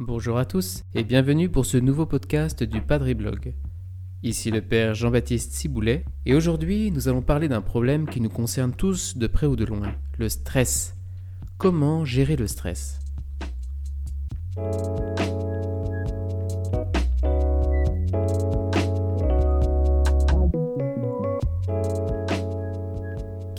Bonjour à tous et bienvenue pour ce nouveau podcast du Padre Blog. Ici le père Jean-Baptiste Ciboulet et aujourd'hui nous allons parler d'un problème qui nous concerne tous de près ou de loin, le stress. Comment gérer le stress?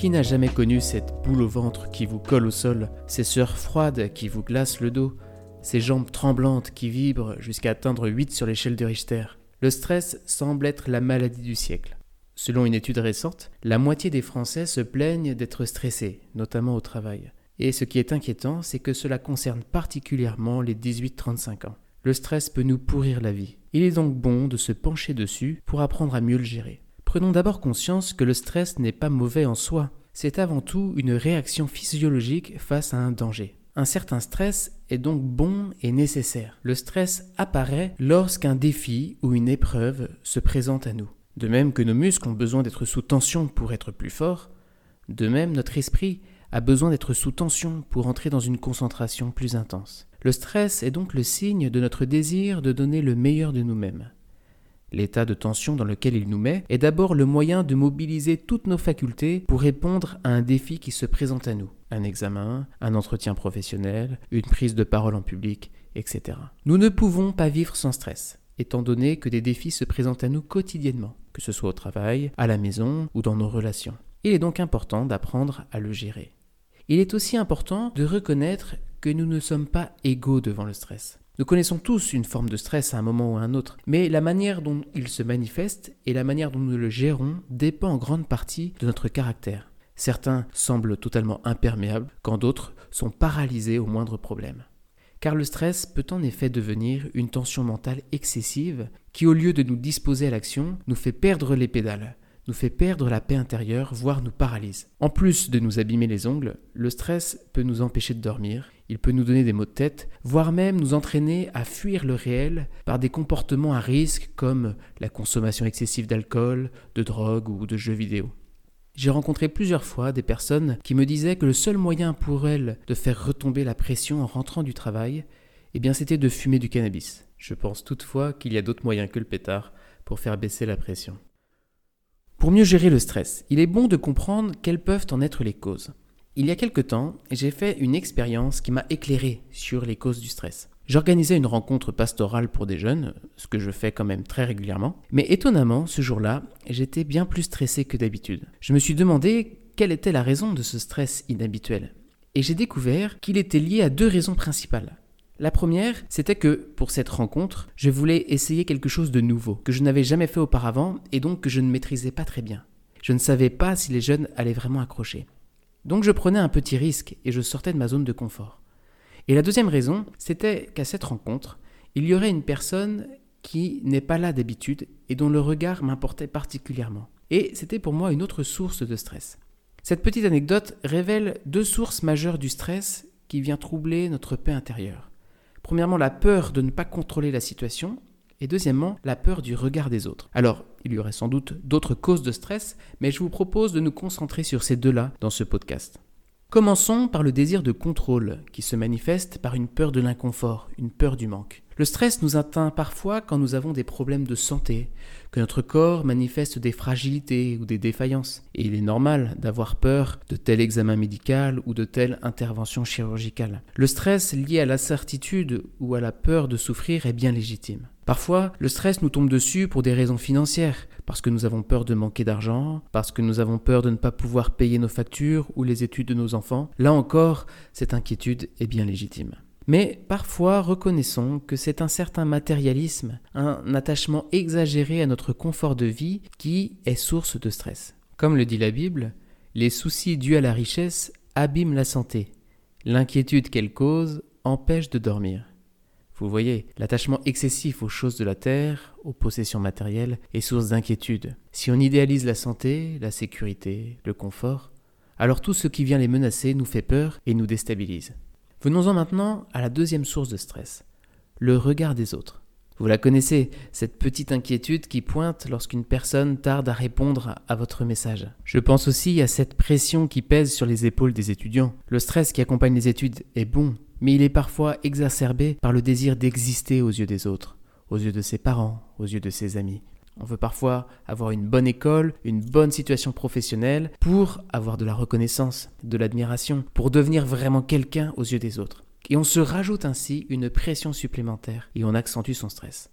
Qui n'a jamais connu cette boule au ventre qui vous colle au sol, ces sueurs froides qui vous glacent le dos, ces jambes tremblantes qui vibrent jusqu'à atteindre 8 sur l'échelle de Richter? Le stress semble être la maladie du siècle. Selon une étude récente, la moitié des Français se plaignent d'être stressés, notamment au travail. Et ce qui est inquiétant, c'est que cela concerne particulièrement les 18-35 ans. Le stress peut nous pourrir la vie. Il est donc bon de se pencher dessus pour apprendre à mieux le gérer. Prenons d'abord conscience que le stress n'est pas mauvais en soi, c'est avant tout une réaction physiologique face à un danger. Un certain stress est donc bon et nécessaire. Le stress apparaît lorsqu'un défi ou une épreuve se présente à nous. De même que nos muscles ont besoin d'être sous tension pour être plus forts, de même notre esprit a besoin d'être sous tension pour entrer dans une concentration plus intense. Le stress est donc le signe de notre désir de donner le meilleur de nous-mêmes. L'état de tension dans lequel il nous met est d'abord le moyen de mobiliser toutes nos facultés pour répondre à un défi qui se présente à nous. Un examen, un entretien professionnel, une prise de parole en public, etc. Nous ne pouvons pas vivre sans stress, étant donné que des défis se présentent à nous quotidiennement, que ce soit au travail, à la maison ou dans nos relations. Il est donc important d'apprendre à le gérer. Il est aussi important de reconnaître que nous ne sommes pas égaux devant le stress. Nous connaissons tous une forme de stress à un moment ou à un autre, mais la manière dont il se manifeste et la manière dont nous le gérons dépend en grande partie de notre caractère. Certains semblent totalement imperméables, quand d'autres sont paralysés au moindre problème. Car le stress peut en effet devenir une tension mentale excessive qui, au lieu de nous disposer à l'action, nous fait perdre les pédales, nous fait perdre la paix intérieure, voire nous paralyse. En plus de nous abîmer les ongles, le stress peut nous empêcher de dormir, il peut nous donner des maux de tête, voire même nous entraîner à fuir le réel par des comportements à risque comme la consommation excessive d'alcool, de drogue ou de jeux vidéo. J'ai rencontré plusieurs fois des personnes qui me disaient que le seul moyen pour elles de faire retomber la pression en rentrant du travail, eh bien c'était de fumer du cannabis. Je pense toutefois qu'il y a d'autres moyens que le pétard pour faire baisser la pression. Pour mieux gérer le stress, il est bon de comprendre quelles peuvent en être les causes. Il y a quelque temps, j'ai fait une expérience qui m'a éclairé sur les causes du stress. J'organisais une rencontre pastorale pour des jeunes, ce que je fais quand même très régulièrement, mais étonnamment, ce jour-là, j'étais bien plus stressé que d'habitude. Je me suis demandé quelle était la raison de ce stress inhabituel. Et j'ai découvert qu'il était lié à deux raisons principales. La première, c'était que, pour cette rencontre, je voulais essayer quelque chose de nouveau, que je n'avais jamais fait auparavant et donc que je ne maîtrisais pas très bien. Je ne savais pas si les jeunes allaient vraiment accrocher. Donc je prenais un petit risque et je sortais de ma zone de confort. Et la deuxième raison, c'était qu'à cette rencontre, il y aurait une personne qui n'est pas là d'habitude et dont le regard m'importait particulièrement. Et c'était pour moi une autre source de stress. Cette petite anecdote révèle deux sources majeures du stress qui vient troubler notre paix intérieure. Premièrement, la peur de ne pas contrôler la situation, et deuxièmement, la peur du regard des autres. Alors, il y aurait sans doute d'autres causes de stress, mais je vous propose de nous concentrer sur ces deux-là dans ce podcast. Commençons par le désir de contrôle, qui se manifeste par une peur de l'inconfort, une peur du manque. Le stress nous atteint parfois quand nous avons des problèmes de santé, que notre corps manifeste des fragilités ou des défaillances. Et il est normal d'avoir peur de tel examen médical ou de telle intervention chirurgicale. Le stress lié à l'incertitude ou à la peur de souffrir est bien légitime. Parfois, le stress nous tombe dessus pour des raisons financières, parce que nous avons peur de manquer d'argent, parce que nous avons peur de ne pas pouvoir payer nos factures ou les études de nos enfants. Là encore, cette inquiétude est bien légitime. Mais parfois reconnaissons que c'est un certain matérialisme, un attachement exagéré à notre confort de vie qui est source de stress. Comme le dit la Bible, les soucis dus à la richesse abîment la santé. L'inquiétude qu'elle cause empêche de dormir. Vous voyez, l'attachement excessif aux choses de la terre, aux possessions matérielles, est source d'inquiétude. Si on idéalise la santé, la sécurité, le confort, alors tout ce qui vient les menacer nous fait peur et nous déstabilise. Venons-en maintenant à la deuxième source de stress, le regard des autres. Vous la connaissez, cette petite inquiétude qui pointe lorsqu'une personne tarde à répondre à votre message. Je pense aussi à cette pression qui pèse sur les épaules des étudiants. Le stress qui accompagne les études est bon, mais il est parfois exacerbé par le désir d'exister aux yeux des autres, aux yeux de ses parents, aux yeux de ses amis. On veut parfois avoir une bonne école, une bonne situation professionnelle pour avoir de la reconnaissance, de l'admiration, pour devenir vraiment quelqu'un aux yeux des autres. Et on se rajoute ainsi une pression supplémentaire et on accentue son stress.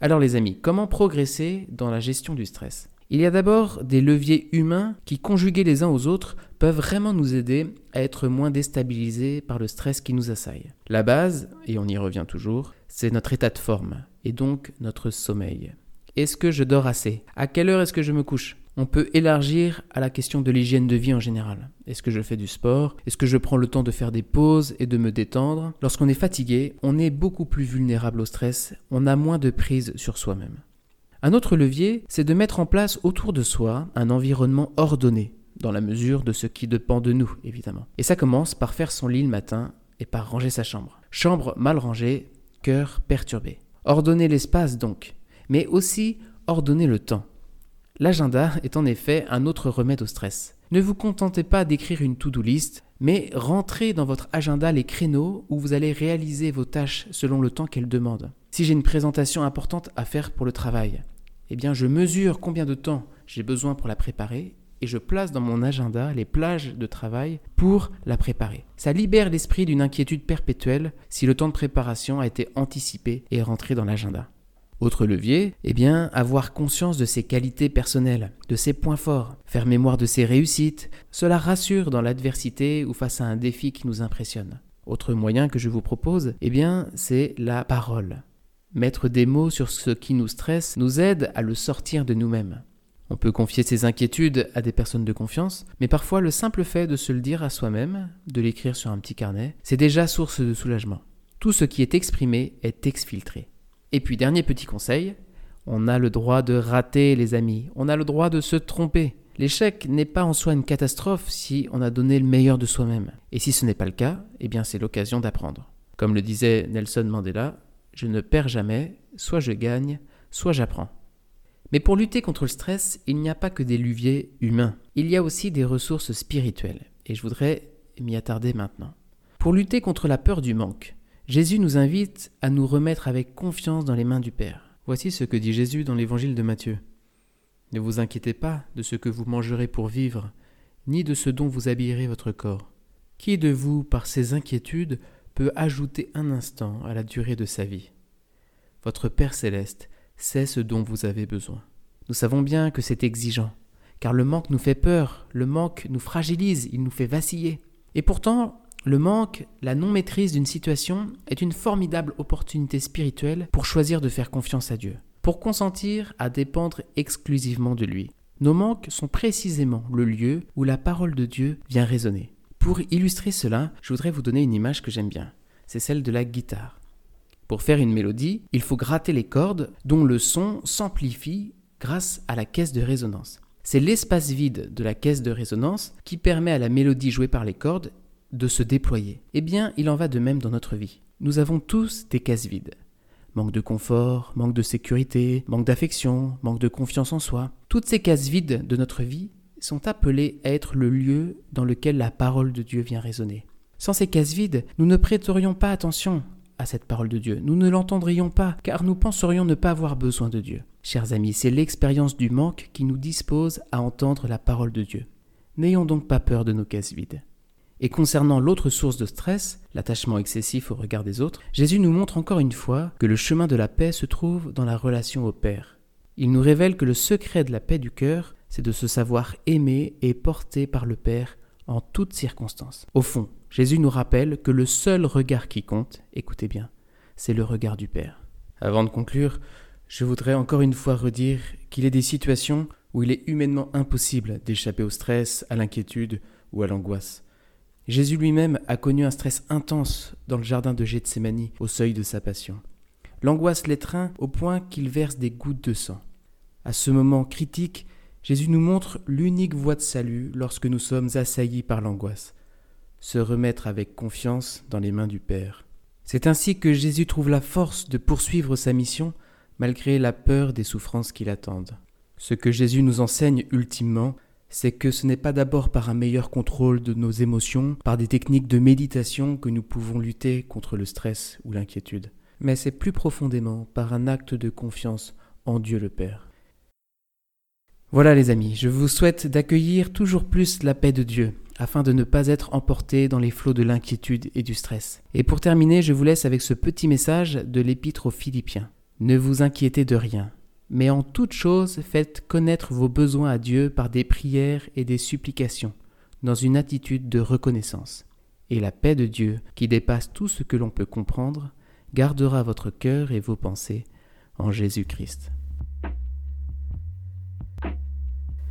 Alors les amis, comment progresser dans la gestion du stress? Il y a d'abord des leviers humains qui, conjugués les uns aux autres, peuvent vraiment nous aider à être moins déstabilisés par le stress qui nous assaille. La base, et on y revient toujours, c'est notre état de forme, et donc notre sommeil. Est-ce que je dors assez? À quelle heure est-ce que je me couche? On peut élargir à la question de l'hygiène de vie en général. Est-ce que je fais du sport? Est-ce que je prends le temps de faire des pauses et de me détendre? Lorsqu'on est fatigué, on est beaucoup plus vulnérable au stress, on a moins de prise sur soi-même. Un autre levier, c'est de mettre en place autour de soi un environnement ordonné, dans la mesure de ce qui dépend de nous, évidemment. Et ça commence par faire son lit le matin et par ranger sa chambre. Chambre mal rangée, cœur perturbé. Ordonner l'espace donc, mais aussi ordonner le temps. L'agenda est en effet un autre remède au stress. Ne vous contentez pas d'écrire une to-do list, mais rentrez dans votre agenda les créneaux où vous allez réaliser vos tâches selon le temps qu'elles demandent. Si j'ai une présentation importante à faire pour le travail, eh bien je mesure combien de temps j'ai besoin pour la préparer et je place dans mon agenda les plages de travail pour la préparer. Ça libère l'esprit d'une inquiétude perpétuelle si le temps de préparation a été anticipé et rentré dans l'agenda. Autre levier, eh bien, avoir conscience de ses qualités personnelles, de ses points forts, faire mémoire de ses réussites, cela rassure dans l'adversité ou face à un défi qui nous impressionne. Autre moyen que je vous propose, eh bien, c'est la parole. Mettre des mots sur ce qui nous stresse nous aide à le sortir de nous-mêmes. On peut confier ses inquiétudes à des personnes de confiance, mais parfois le simple fait de se le dire à soi-même, de l'écrire sur un petit carnet, c'est déjà source de soulagement. Tout ce qui est exprimé est exfiltré. Et puis dernier petit conseil, on a le droit de rater les amis, on a le droit de se tromper. L'échec n'est pas en soi une catastrophe si on a donné le meilleur de soi-même. Et si ce n'est pas le cas, eh bien c'est l'occasion d'apprendre. Comme le disait Nelson Mandela, je ne perds jamais, soit je gagne, soit j'apprends. Mais pour lutter contre le stress, il n'y a pas que des leviers humains, il y a aussi des ressources spirituelles, et je voudrais m'y attarder maintenant. Pour lutter contre la peur du manque, Jésus nous invite à nous remettre avec confiance dans les mains du Père. Voici ce que dit Jésus dans l'évangile de Matthieu. Ne vous inquiétez pas de ce que vous mangerez pour vivre, ni de ce dont vous habillerez votre corps. Qui de vous, par ses inquiétudes, peut ajouter un instant à la durée de sa vie? Votre Père céleste sait ce dont vous avez besoin. Nous savons bien que c'est exigeant, car le manque nous fait peur, le manque nous fragilise, il nous fait vaciller. Et pourtant, le manque, la non-maîtrise d'une situation est une formidable opportunité spirituelle pour choisir de faire confiance à Dieu, pour consentir à dépendre exclusivement de lui. Nos manques sont précisément le lieu où la parole de Dieu vient résonner. Pour illustrer cela, je voudrais vous donner une image que j'aime bien. C'est celle de la guitare. Pour faire une mélodie, il faut gratter les cordes dont le son s'amplifie grâce à la caisse de résonance. C'est l'espace vide de la caisse de résonance qui permet à la mélodie jouée par les cordes de se déployer. Eh bien, il en va de même dans notre vie. Nous avons tous des cases vides. Manque de confort, manque de sécurité, manque d'affection, manque de confiance en soi. Toutes ces cases vides de notre vie sont appelées à être le lieu dans lequel la parole de Dieu vient résonner. Sans ces cases vides, nous ne prêterions pas attention à cette parole de Dieu. Nous ne l'entendrions pas, car nous penserions ne pas avoir besoin de Dieu. Chers amis, c'est l'expérience du manque qui nous dispose à entendre la parole de Dieu. N'ayons donc pas peur de nos cases vides. Et concernant l'autre source de stress, l'attachement excessif au regard des autres, Jésus nous montre encore une fois que le chemin de la paix se trouve dans la relation au Père. Il nous révèle que le secret de la paix du cœur, c'est de se savoir aimer et porté par le Père en toutes circonstances. Au fond, Jésus nous rappelle que le seul regard qui compte, écoutez bien, c'est le regard du Père. Avant de conclure, je voudrais encore une fois redire qu'il est des situations où il est humainement impossible d'échapper au stress, à l'inquiétude ou à l'angoisse. Jésus lui-même a connu un stress intense dans le jardin de Gethsemane au seuil de sa passion. L'angoisse l'étreint au point qu'il verse des gouttes de sang. À ce moment critique, Jésus nous montre l'unique voie de salut lorsque nous sommes assaillis par l'angoisse. Se remettre avec confiance dans les mains du Père. C'est ainsi que Jésus trouve la force de poursuivre sa mission malgré la peur des souffrances qui l'attendent. Ce que Jésus nous enseigne ultimement, c'est que ce n'est pas d'abord par un meilleur contrôle de nos émotions, par des techniques de méditation que nous pouvons lutter contre le stress ou l'inquiétude, mais c'est plus profondément par un acte de confiance en Dieu le Père. Voilà les amis, je vous souhaite d'accueillir toujours plus la paix de Dieu, afin de ne pas être emporté dans les flots de l'inquiétude et du stress. Et pour terminer, je vous laisse avec ce petit message de l'épître aux Philippiens. Ne vous inquiétez de rien, mais en toute chose faites connaître vos besoins à Dieu par des prières et des supplications, dans une attitude de reconnaissance. Et la paix de Dieu, qui dépasse tout ce que l'on peut comprendre, gardera votre cœur et vos pensées en Jésus-Christ.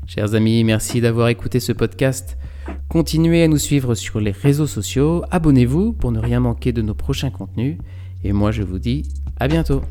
Chers amis, merci d'avoir écouté ce podcast. Continuez à nous suivre sur les réseaux sociaux, abonnez-vous pour ne rien manquer de nos prochains contenus, et moi je vous dis à bientôt.